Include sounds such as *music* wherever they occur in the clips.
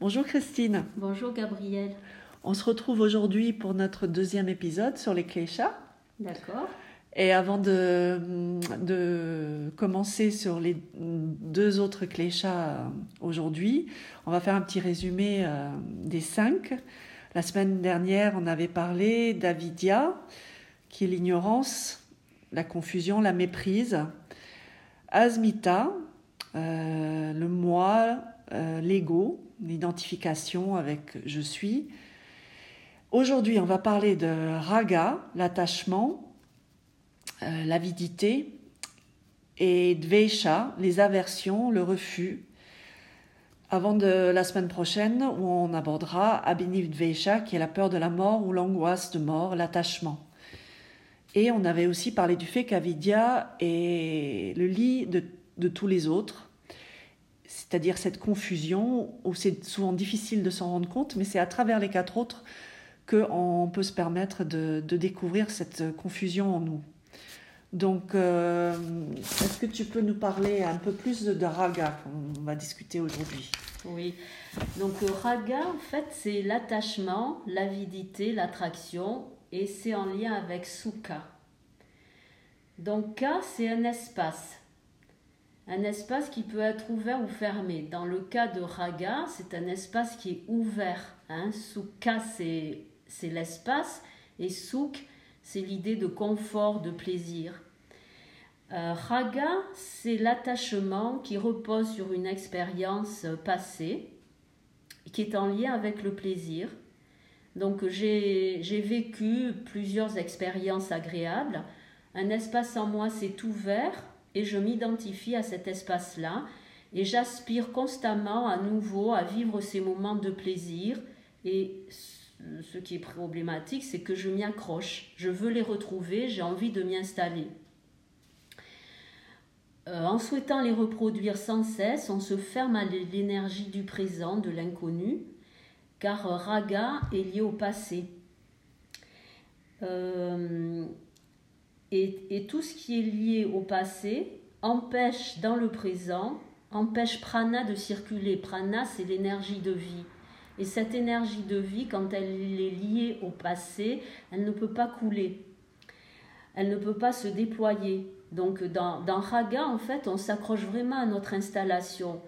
Bonjour Christine. Bonjour Gabriel. On se retrouve aujourd'hui pour notre deuxième épisode sur les kleshas. D'accord. Et avant de, de commencer sur les deux autres kleshas aujourd'hui, on va faire un petit résumé euh, des cinq. La semaine dernière, on avait parlé d'avidya, qui est l'ignorance, la confusion, la méprise. Asmita, euh, le moi, euh, l'ego, l'identification avec je suis. Aujourd'hui, on va parler de raga, l'attachement, euh, l'avidité, et dvesha, les aversions, le refus. Avant de la semaine prochaine, où on abordera abhiniv dvesha, qui est la peur de la mort ou l'angoisse de mort, l'attachement. Et on avait aussi parlé du fait qu'avidya est le lit de, de tous les autres, c'est-à-dire cette confusion où c'est souvent difficile de s'en rendre compte, mais c'est à travers les quatre autres qu'on peut se permettre de, découvrir cette confusion en nous. Donc, euh, est-ce que tu peux nous parler un peu plus de, raga qu'on va discuter aujourd'hui? Oui. Donc, raga, en fait, c'est l'attachement, l'avidité, l'attraction, et c'est en lien avec sukha. Donc, ka, c'est un espace. Un espace qui peut être ouvert ou fermé. Dans le cas de raga, c'est un espace qui est ouvert. Hein. Sukha, c'est l'espace, et sukh, c'est l'idée de confort, de plaisir. Euh, raga, c'est l'attachement qui repose sur une expérience passée, qui est en lien avec le plaisir. Donc j'ai vécu plusieurs expériences agréables. Un espace en moi s'est ouvert et je m'identifie à cet espace-là et j'aspire constamment à nouveau à vivre ces moments de plaisir et ce qui est problématique, c'est que je m'y accroche. Je veux les retrouver, j'ai envie de m'y installer. Euh, en souhaitant les reproduire sans cesse, on se ferme à l'énergie du présent, de l'inconnu, car raga est lié au passé. Euh, et, tout ce qui est lié au passé empêche dans le présent, empêche prana de circuler. Prana, c'est l'énergie de vie. Et cette énergie de vie, quand elle est liée au passé, elle ne peut pas couler. Elle ne peut pas se déployer. Donc dans, dans Raga, en fait, on s'accroche vraiment à notre installation.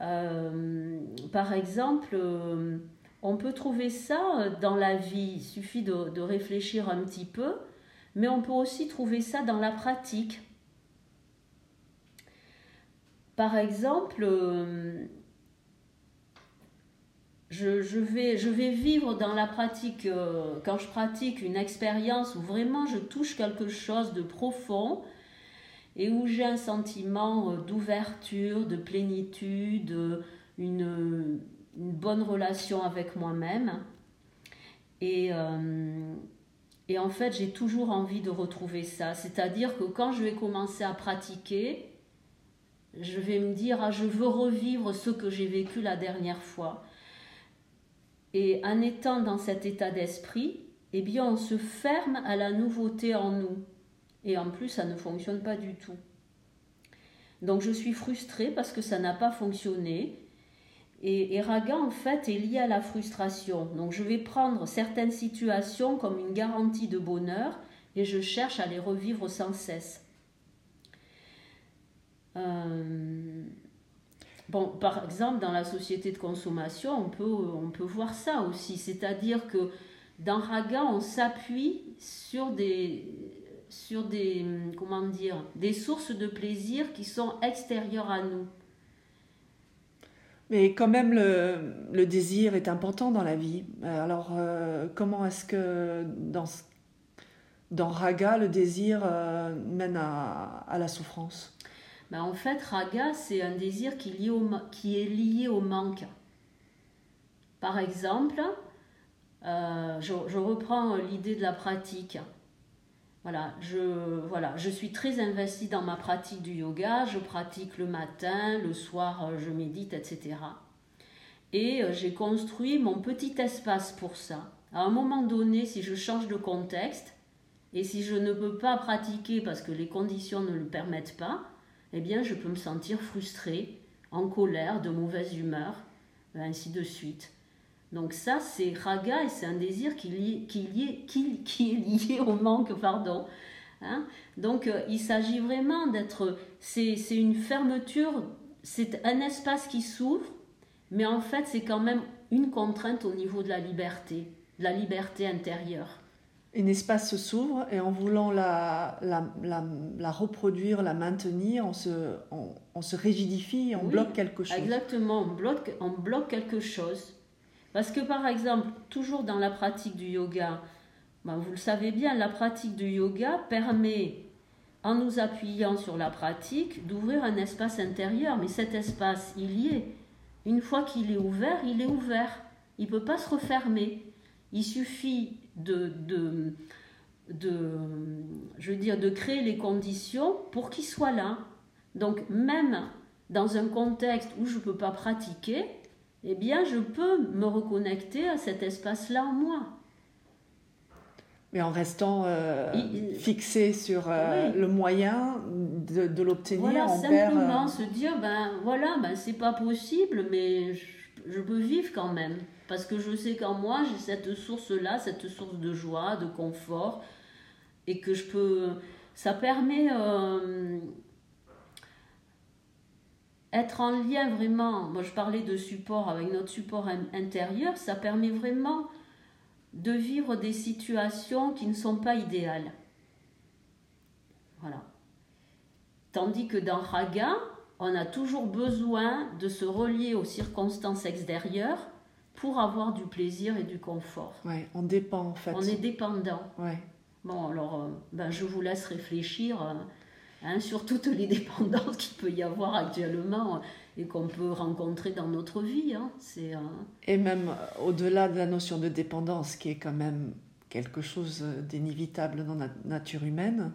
Euh, par exemple, euh, on peut trouver ça dans la vie, il suffit de, réfléchir un petit peu, mais on peut aussi trouver ça dans la pratique. Par exemple, euh, je, vais, je vais vivre dans la pratique, euh, quand je pratique une expérience où vraiment je touche quelque chose de profond et où j'ai un sentiment euh, d'ouverture, de plénitude, une, bonne relation avec moi-même. Et, et en fait, j'ai toujours envie de retrouver ça. C'est-à-dire que quand je vais commencer à pratiquer, je vais me dire, ah, je veux revivre ce que j'ai vécu la dernière fois. Et en étant dans cet état d'esprit, eh bien, on se ferme à la nouveauté en nous. Et en plus, ça ne fonctionne pas du tout. Donc, je suis frustrée parce que ça n'a pas fonctionné. Et, Raga, en fait, est lié à la frustration. Donc, je vais prendre certaines situations comme une garantie de bonheur et je cherche à les revivre sans cesse. Euh, Bon, par exemple, dans la société de consommation, on peut, voir ça aussi. C'est-à-dire que dans Raga, on s'appuie sur sur des, comment dire, des sources de plaisir qui sont extérieures à nous. Mais quand même, le, désir est important dans la vie. Alors, euh, comment est-ce que dans, dans Raga, le désir euh, mène à, à la souffrance? Ben en fait, raga, c'est un désir qui est, lié au, qui est lié au manque. Par exemple, euh, je, reprends l'idée de la pratique. Voilà je, suis très investie dans ma pratique du yoga, je pratique le matin, le soir, je médite, etc. Et euh, j'ai construit mon petit espace pour ça. À un moment donné, si je change de contexte, et si je ne peux pas pratiquer parce que les conditions ne le permettent pas, eh bien, je peux me sentir frustrée, en colère, de mauvaise humeur. ainsi de suite. Donc ça, c'est raga et c'est un désir qui, qui, qui, qui, est lié au manque, pardon. Hein. Donc euh, il s'agit vraiment d'être, c'est une fermeture, c'est un espace qui s'ouvre, mais en fait c'est quand même une contrainte au niveau de la liberté, de la liberté intérieure. Un espace s'ouvre et en voulant la, la, la, reproduire, la maintenir, on se, on, se rigidifie, on bloque quelque chose. Exactement, on bloque, on bloque quelque chose. Parce que par exemple, toujours dans la pratique du yoga, ben, vous le savez bien, la pratique du yoga permet, en nous appuyant sur la pratique, d'ouvrir un espace intérieur. Mais cet espace, il y est. Une fois qu'il est ouvert, il est ouvert. Il ne peut pas se refermer. Il suffit de, je veux dire, de créer les conditions pour qu'il soit là. Donc même dans un contexte où je ne peux pas pratiquer, eh bien je peux me reconnecter à cet espace-là en moi. Mais en restant euh, fixé sur euh, le moyen de, de l'obtenir. Voilà, simplement euh, se dire, ben voilà, ben, c'est pas possible, mais je peux vivre quand même. Parce que je sais qu'en moi, j'ai cette source-là, cette source de joie, de confort, et que je peux... Ça permet... Être en lien vraiment, moi je parlais de support avec notre support intérieur, ça permet vraiment de vivre des situations qui ne sont pas idéales. Voilà. Tandis que dans Raga, on a toujours besoin de se relier aux circonstances extérieures pour avoir du plaisir et du confort. Ouais, on dépend en fait. On est dépendant. Ouais. Bon, alors, euh, ben, je vous laisse réfléchir euh, hein, sur toutes les *laughs* dépendances qu'il peut y avoir actuellement et qu'on peut rencontrer dans notre vie. Hein. C'est, euh, Et même au-delà de la notion de dépendance, qui est quand même quelque chose d'inévitable dans la nature humaine,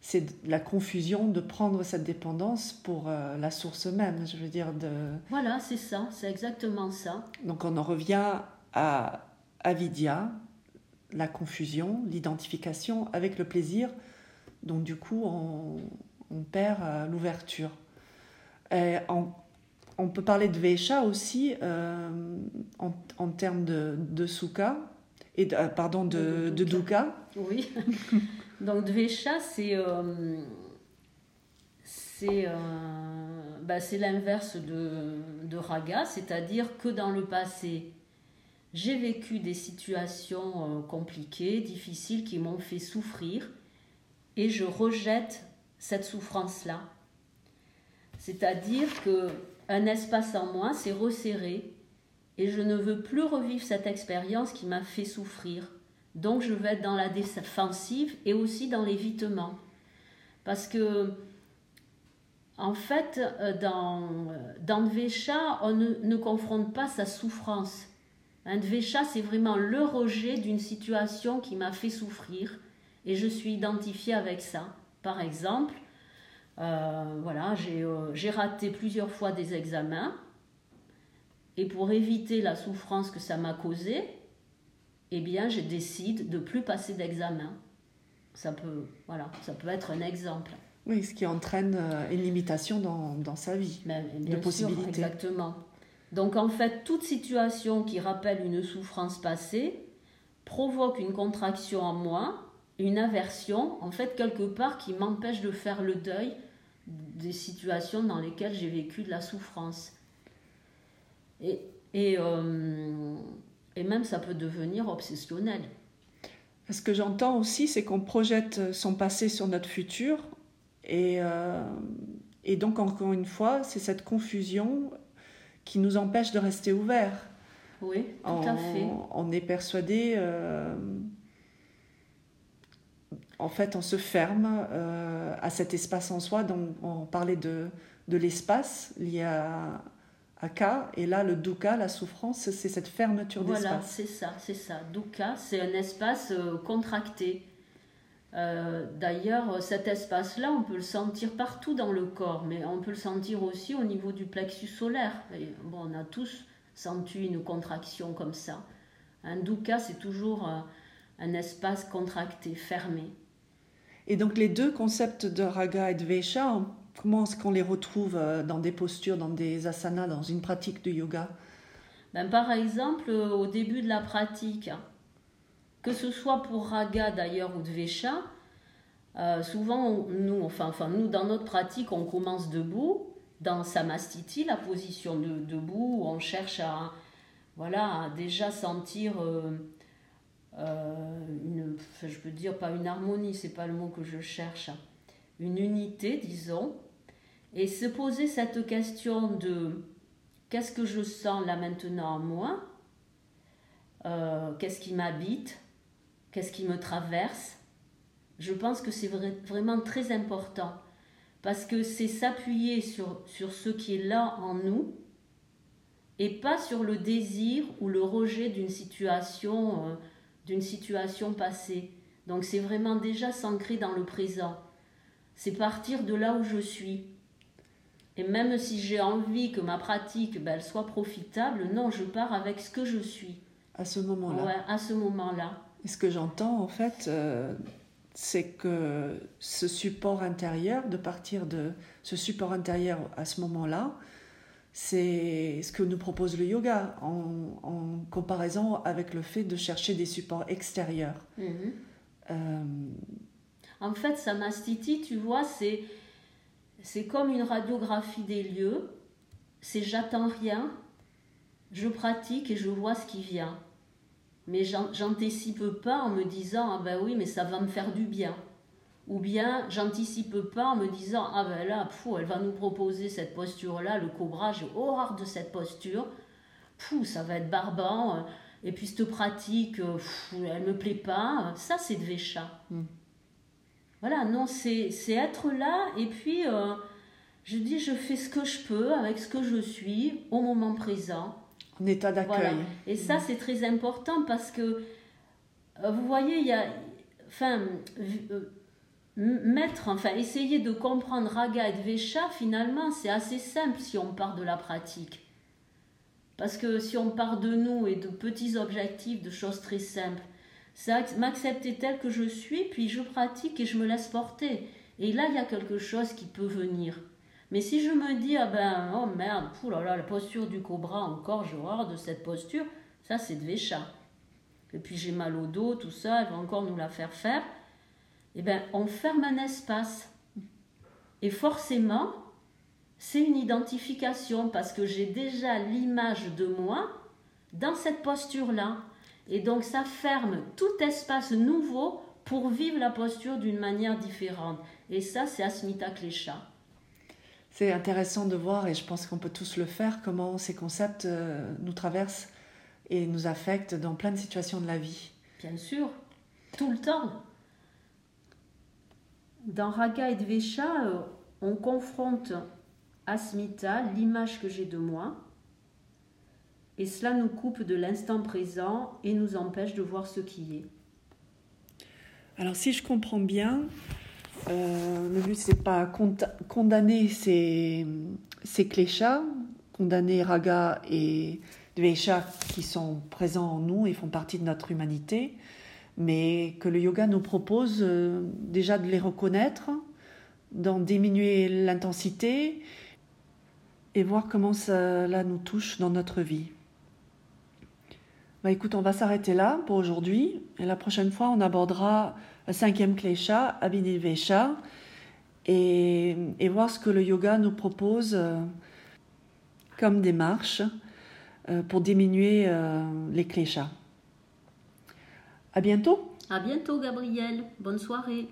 c'est la confusion de prendre cette dépendance pour euh, la source même, je veux dire. De... Voilà, c'est ça, c'est exactement ça. Donc on en revient à avidya, la confusion, l'identification avec le plaisir. Donc du coup, on, perd euh, l'ouverture. On, peut parler de Vesha aussi euh, en, termes de, de Sukha, et pardon, de, de, Dukkha. Oui. *laughs* Donc Dvesha, c'est euh, c'est euh, bah, l'inverse de, de, Raga, c'est-à-dire que dans le passé, j'ai vécu des situations euh, compliquées, difficiles, qui m'ont fait souffrir, et je rejette cette souffrance-là. C'est-à-dire que un espace en moi s'est resserré et je ne veux plus revivre cette expérience qui m'a fait souffrir. Donc je vais être dans la défensive et aussi dans l'évitement. Parce que, en fait, euh, dans, euh, dans Dvesha, on ne, confronte pas sa souffrance. Un Dvesha, c'est vraiment le rejet d'une situation qui m'a fait souffrir et je suis identifiée avec ça. Par exemple, euh, voilà, j'ai raté plusieurs fois des examens et pour éviter la souffrance que ça m'a causée, eh bien, je décide de plus passer d'examen. Ça peut, voilà, ça peut être un exemple. Oui, ce qui entraîne euh, une limitation dans, dans sa vie, bien de possibilités. exactement. Donc, en fait, toute situation qui rappelle une souffrance passée provoque une contraction en moi, une aversion, en fait, quelque part, qui m'empêche de faire le deuil des situations dans lesquelles j'ai vécu de la souffrance. Et, et euh, et même ça peut devenir obsessionnel. Ce que j'entends aussi, c'est qu'on projette son passé sur notre futur. Et, euh, et donc, encore une fois, c'est cette confusion qui nous empêche de rester ouverts. Oui, tout à fait. On est persuadé. Euh, en fait, on se ferme euh, à cet espace en soi. Donc, on parlait de, de l'espace lié à, et là, le dukkha, la souffrance, c'est cette fermeture d'espace. Voilà, c'est ça, c'est ça. Dukkha, c'est un espace euh, contracté. Euh, d'ailleurs, cet espace-là, on peut le sentir partout dans le corps, mais on peut le sentir aussi au niveau du plexus solaire. bon, on a tous senti une contraction comme ça. Un dukkha, c'est toujours un espace contracté, fermé. Et donc les deux concepts de raga et de vesha, Comment est-ce qu'on les retrouve euh, dans des postures, dans des asanas, dans une pratique de yoga. Ben, Par exemple, au début de la pratique, que ce soit pour Raga d'ailleurs ou Dvesha, euh, souvent, nous, enfin, enfin, nous, dans notre pratique, on commence debout, dans Samastiti, la position de debout, où on cherche à, voilà, déjà sentir euh, euh, une, je peux dire pas une harmonie, c'est pas le mot que je cherche, une unité, disons, et se poser cette question de qu'est-ce que je sens là maintenant en moi, qu'est-ce qui m'habite, qu'est-ce qui me traverse, je pense que c'est vraiment très important. Parce que c'est s'appuyer sur, sur ce qui est là en nous et pas sur le désir ou le rejet d'une situation, euh, d'une situation passée. Donc c'est vraiment déjà s'ancrer dans le présent. C'est partir de là où je suis. Et même si j'ai envie que ma pratique ben, elle soit profitable, non, je pars avec ce que je suis. À ce moment-là. Ouais, à ce moment-là. Et ce que j'entends en fait, euh, c'est que ce support intérieur, de partir de ce support intérieur à ce moment-là, c'est ce que nous propose le yoga en, comparaison avec le fait de chercher des supports extérieurs. Mhm. Euh, en fait, Samastiti, tu vois, c'est, c'est comme une radiographie des lieux. C'est j'attends rien, je pratique et je vois ce qui vient mais j'anticipe pas en me disant ah ben oui mais ça va me faire du bien ou bien j'anticipe pas en me disant ah ben là pfou, elle va nous proposer cette posture là le cobra j'ai horreur de cette posture pfou, ça va être barbant euh, et puis cette pratique pfou, elle me plaît pas ça c'est de Vécha hmm. voilà non c'est être là et puis euh, je dis je fais ce que je peux avec ce que je suis au moment présent en état d'accueil. Et ça, c'est très important parce que, euh, vous voyez, il y a. Enfin, euh, mettre, enfin, essayer de comprendre Raga et Dvesha, finalement, c'est assez simple si on part de la pratique. Parce que si on part de nous et de petits objectifs, de choses très simples, c'est m'accepter tel que je suis, puis je pratique et je me laisse porter. Et là, il y a quelque chose qui peut venir. Mais si je me dis, ah ben, oh merde, là la posture du cobra, encore, j'ai horreur de cette posture, ça c'est de. Et puis j'ai mal au dos, tout ça, elle va encore nous la faire faire. Eh bien, on ferme un espace. Et forcément, c'est une identification parce que j'ai déjà l'image de moi dans cette posture-là. Et donc ça ferme tout espace nouveau pour vivre la posture d'une manière différente. Et ça, c'est Asmita Klesha c'est intéressant de voir, et je pense qu'on peut tous le faire, comment ces concepts euh, nous traversent et nous affectent dans plein de situations de la vie. Bien sûr, tout le temps. Dans Raga et Dvesha, euh, on confronte Asmita, l'image que j'ai de moi, et cela nous coupe de l'instant présent et nous empêche de voir ce qui est. Alors si je comprends bien, euh, le but, c'est pas condamner ces, ces condamner Raga et Dvesha qui sont présents en nous et font partie de notre humanité, mais que le yoga nous propose euh, déjà de les reconnaître, d'en diminuer l'intensité et voir comment cela nous touche dans notre vie. Bah écoute, on va s'arrêter là pour aujourd'hui et la prochaine fois on abordera cinquième klesha, Abhinivesha, et, et voir ce que le yoga nous propose euh, comme démarche euh, pour diminuer les kleshas. À bientôt. À bientôt, Gabriel. Bonne soirée.